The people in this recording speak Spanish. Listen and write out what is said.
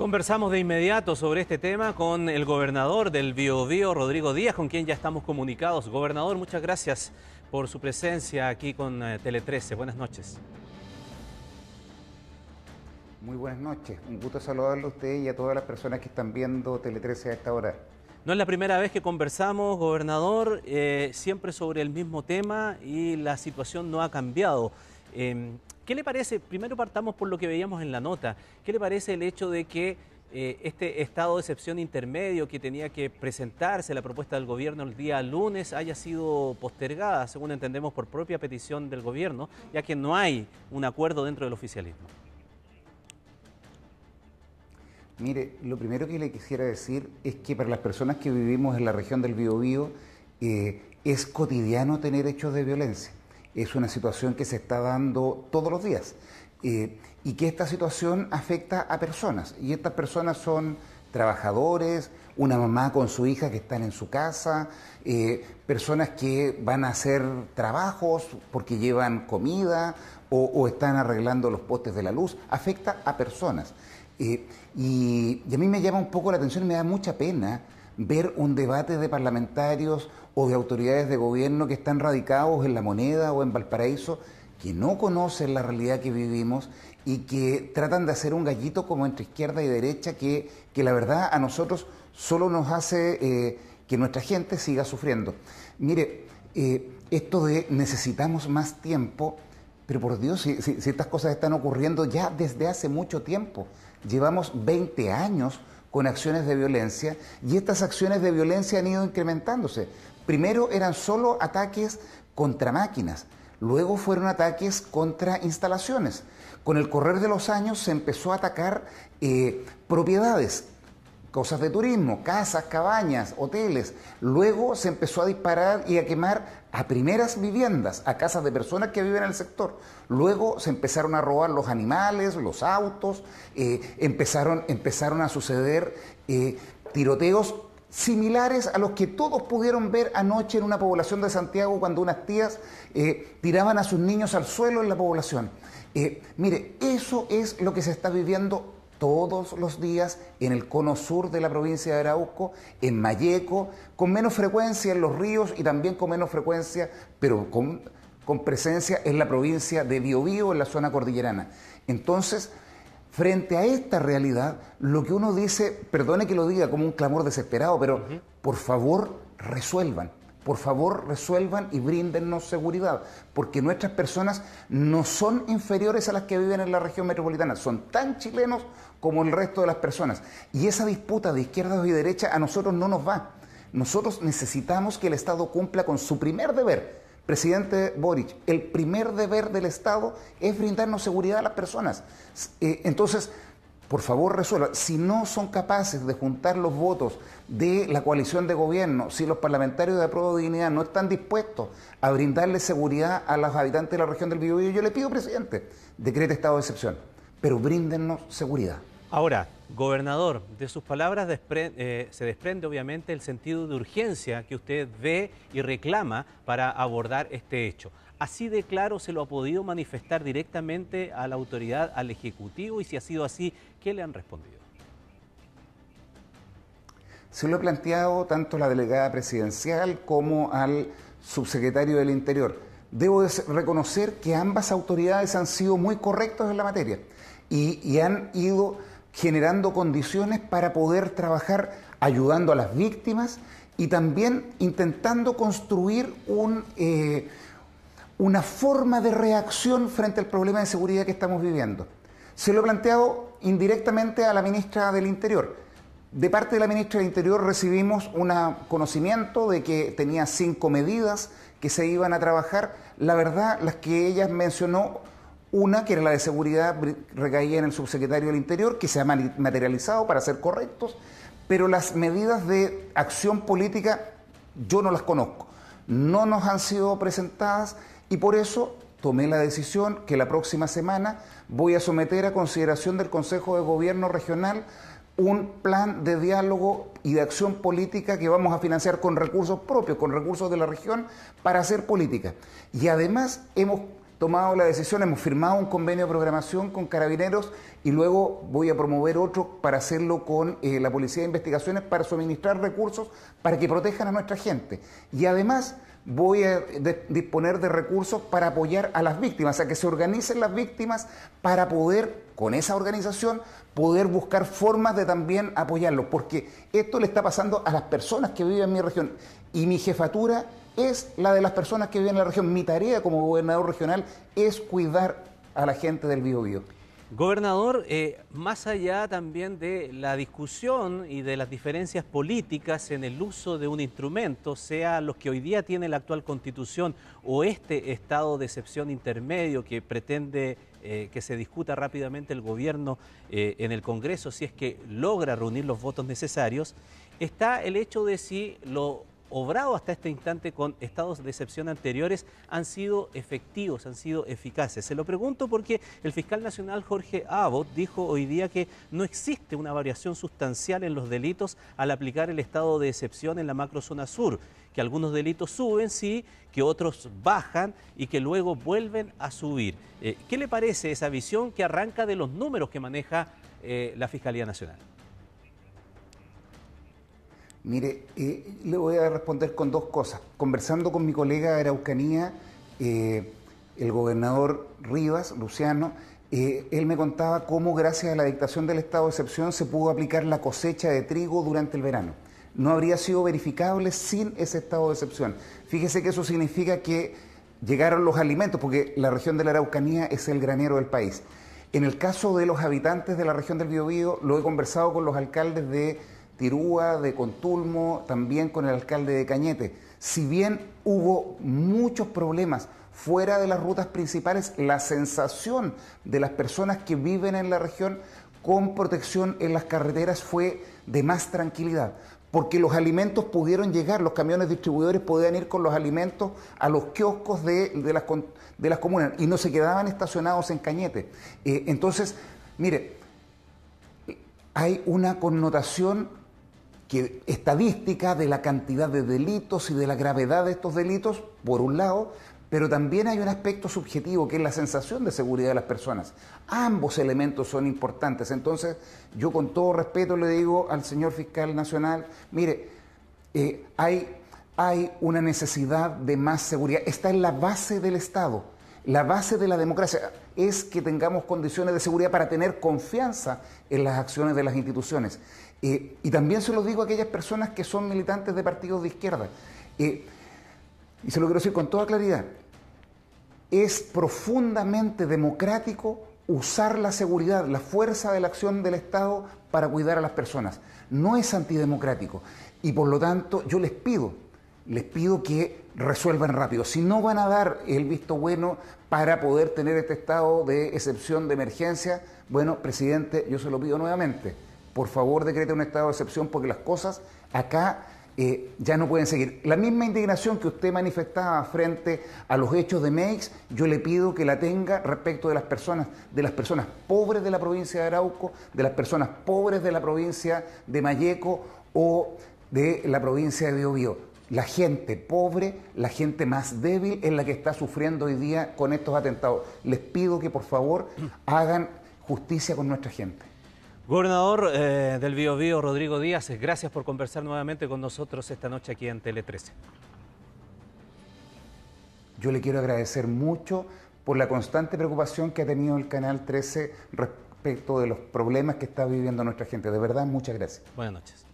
Conversamos de inmediato sobre este tema con el gobernador del Biobío, Rodrigo Díaz, con quien ya estamos comunicados. Gobernador, muchas gracias por su presencia aquí con eh, Tele 13. Buenas noches. Muy buenas noches. Un gusto saludarlo a usted y a todas las personas que están viendo Tele 13 a esta hora. No es la primera vez que conversamos, gobernador, eh, siempre sobre el mismo tema y la situación no ha cambiado. Em, ¿Qué le parece? Primero partamos por lo que veíamos en la nota. ¿Qué le parece el hecho de que eh, este estado de excepción intermedio que tenía que presentarse la propuesta del gobierno el día lunes haya sido postergada, según entendemos, por propia petición del gobierno, ya que no hay un acuerdo dentro del oficialismo? Mire, lo primero que le quisiera decir es que para las personas que vivimos en la región del Biobío eh, es cotidiano tener hechos de violencia es una situación que se está dando todos los días eh, y que esta situación afecta a personas y estas personas son trabajadores, una mamá con su hija que están en su casa, eh, personas que van a hacer trabajos porque llevan comida o, están arreglando los postes de la luz, afecta a personas. Eh, y, y, a mí me llama un poco la atención y me da mucha pena ver un debate de parlamentarios o de autoridades de gobierno que están radicados en la moneda o en Valparaíso, que no conocen la realidad que vivimos y que tratan de hacer un gallito como entre izquierda y derecha que, que la verdad a nosotros solo nos hace eh, que nuestra gente siga sufriendo. Mire, eh, esto de necesitamos más tiempo, pero por Dios, si, si estas cosas están ocurriendo ya desde hace mucho tiempo, llevamos 20 años con acciones de violencia y estas acciones de violencia han ido incrementándose. Primero eran solo ataques contra máquinas, luego fueron ataques contra instalaciones. Con el correr de los años se empezó a atacar eh, propiedades, cosas de turismo, casas, cabañas, hoteles. Luego se empezó a disparar y a quemar a primeras viviendas, a casas de personas que viven en el sector. Luego se empezaron a robar los animales, los autos, eh, empezaron, empezaron a suceder eh, tiroteos similares a los que todos pudieron ver anoche en una población de Santiago cuando unas tías eh, tiraban a sus niños al suelo en la población. mire, eso es lo que se está viviendo todos los días en el cono sur de la provincia de Arauco, en Mayeco, con menos frecuencia en los ríos y también con menos frecuencia, pero con, con presencia en la provincia de Biobío, en la zona cordillerana. Entonces, frente a esta realidad, lo que uno dice, perdone que lo diga como un clamor desesperado, pero por favor resuelvan por favor resuelvan y bríndennos seguridad, porque nuestras personas no son inferiores a las que viven en la región metropolitana, son tan chilenos como el resto de las personas. Y esa disputa de izquierda y derecha a nosotros no nos va. Nosotros necesitamos que el Estado cumpla con su primer deber. Presidente Boric, el primer deber del Estado es brindarnos seguridad a las personas. Eh, entonces, por favor resuelva. Si no son capaces de juntar los votos de la coalición de gobierno, si los parlamentarios de Apruebo de Dignidad no están dispuestos a brindarle seguridad a los habitantes de la región del Biobío, yo le pido, presidente, decrete estado de excepción, pero bríndennos seguridad. Ahora, gobernador, de sus palabras eh, se desprende obviamente el sentido de urgencia que usted ve y reclama para abordar este hecho. ¿Así de claro se lo ha podido manifestar directamente a la autoridad, al Ejecutivo? Y si ha sido así, ¿qué le han respondido? Se lo he planteado tanto a la delegada presidencial como al subsecretario del Interior. Debo reconocer que ambas autoridades han sido muy correctas en la materia y, han ido generando condiciones para poder trabajar ayudando a las víctimas y también intentando construir un... Eh, una forma de reacción frente al problema de seguridad que estamos viviendo. Se lo he planteado indirectamente a la ministra del Interior. De parte de la ministra del Interior recibimos un conocimiento de que tenía cinco medidas que se iban a trabajar. La verdad, las que ella mencionó, una que era la de seguridad, recaía en el subsecretario del Interior, que se ha materializado para ser correctos, pero las medidas de acción política yo no las conozco. No nos han sido presentadas y por eso tomé la decisión que la próxima semana voy a someter a consideración del Consejo de Gobierno Regional un plan de diálogo y de acción política que vamos a financiar con recursos propios, con recursos de la región, para hacer política. Y además hemos tomado la decisión, hemos firmado un convenio de programación con carabineros y luego voy a promover otro para hacerlo con eh, la Policía de Investigaciones para suministrar recursos para que protejan a nuestra gente. Y además voy a disponer de recursos para apoyar a las víctimas, o sea, que se organicen las víctimas para poder, con esa organización, poder buscar formas de también apoyarlos, porque esto le está pasando a las personas que viven en mi región y mi jefatura es la de las personas que viven en la región. Mi tarea como gobernador regional es cuidar a la gente del Biobío. Gobernador, eh, más allá también de la discusión y de las diferencias políticas en el uso de un instrumento, sea los que hoy día tiene la actual constitución o este estado de excepción intermedio que pretende eh, que se discuta rápidamente el gobierno eh, en el Congreso si es que logra reunir los votos necesarios, está el hecho de si lo obrado hasta este instante con estados de excepción anteriores han sido efectivos, han sido eficaces. Se lo pregunto porque el fiscal nacional Jorge Abbott dijo hoy día que no existe una variación sustancial en los delitos al aplicar el estado de excepción en la macrozona sur, que algunos delitos suben, sí, que otros bajan y que luego vuelven a subir. Eh, ¿Qué le parece esa visión que arranca de los números que maneja eh, la Fiscalía Nacional? Mire, eh, le voy a responder con dos cosas. Conversando con mi colega de Araucanía, eh, el gobernador Rivas, Luciano, eh, él me contaba cómo gracias a la dictación del estado de excepción se pudo aplicar la cosecha de trigo durante el verano. No habría sido verificable sin ese estado de excepción. Fíjese que eso significa que llegaron los alimentos, porque la región de la Araucanía es el granero del país. En el caso de los habitantes de la región del Biobío, lo he conversado con los alcaldes de Tirúa, de Contulmo, también con el alcalde de Cañete. Si bien hubo muchos problemas fuera de las rutas principales, la sensación de las personas que viven en la región con protección en las carreteras fue de más tranquilidad, porque los alimentos pudieron llegar, los camiones distribuidores podían ir con los alimentos a los kioscos de, las, comunas y no se quedaban estacionados en Cañete. Eh, entonces, mire, hay una connotación que estadística de la cantidad de delitos y de la gravedad de estos delitos, por un lado, pero también hay un aspecto subjetivo que es la sensación de seguridad de las personas. Ambos elementos son importantes. Entonces, yo con todo respeto le digo al señor fiscal nacional, mire, eh, hay, hay una necesidad de más seguridad. Está en la base del Estado. La base de la democracia es que tengamos condiciones de seguridad para tener confianza en las acciones de las instituciones. Eh, y también se lo digo a aquellas personas que son militantes de partidos de izquierda. Eh, y se lo quiero decir con toda claridad. Es profundamente democrático usar la seguridad, la fuerza de la acción del Estado para cuidar a las personas. No es antidemocrático. Y por lo tanto, yo les pido, les pido que resuelvan rápido. Si no van a dar el visto bueno para poder tener este estado de excepción de emergencia, bueno, presidente, yo se lo pido nuevamente por favor decrete un estado de excepción porque las cosas acá eh, ya no pueden seguir. La misma indignación que usted manifestaba frente a los hechos de Meix, yo le pido que la tenga respecto de las personas, de las personas pobres de la provincia de Arauco, de las personas pobres de la provincia de Mayeco o de la provincia de Biobío. La gente pobre, la gente más débil es la que está sufriendo hoy día con estos atentados. Les pido que por favor hagan justicia con nuestra gente. Gobernador eh, del Biobío, Rodrigo Díaz, gracias por conversar nuevamente con nosotros esta noche aquí en Tele 13. Yo le quiero agradecer mucho por la constante preocupación que ha tenido el Canal 13 respecto de los problemas que está viviendo nuestra gente. De verdad, muchas gracias. Buenas noches.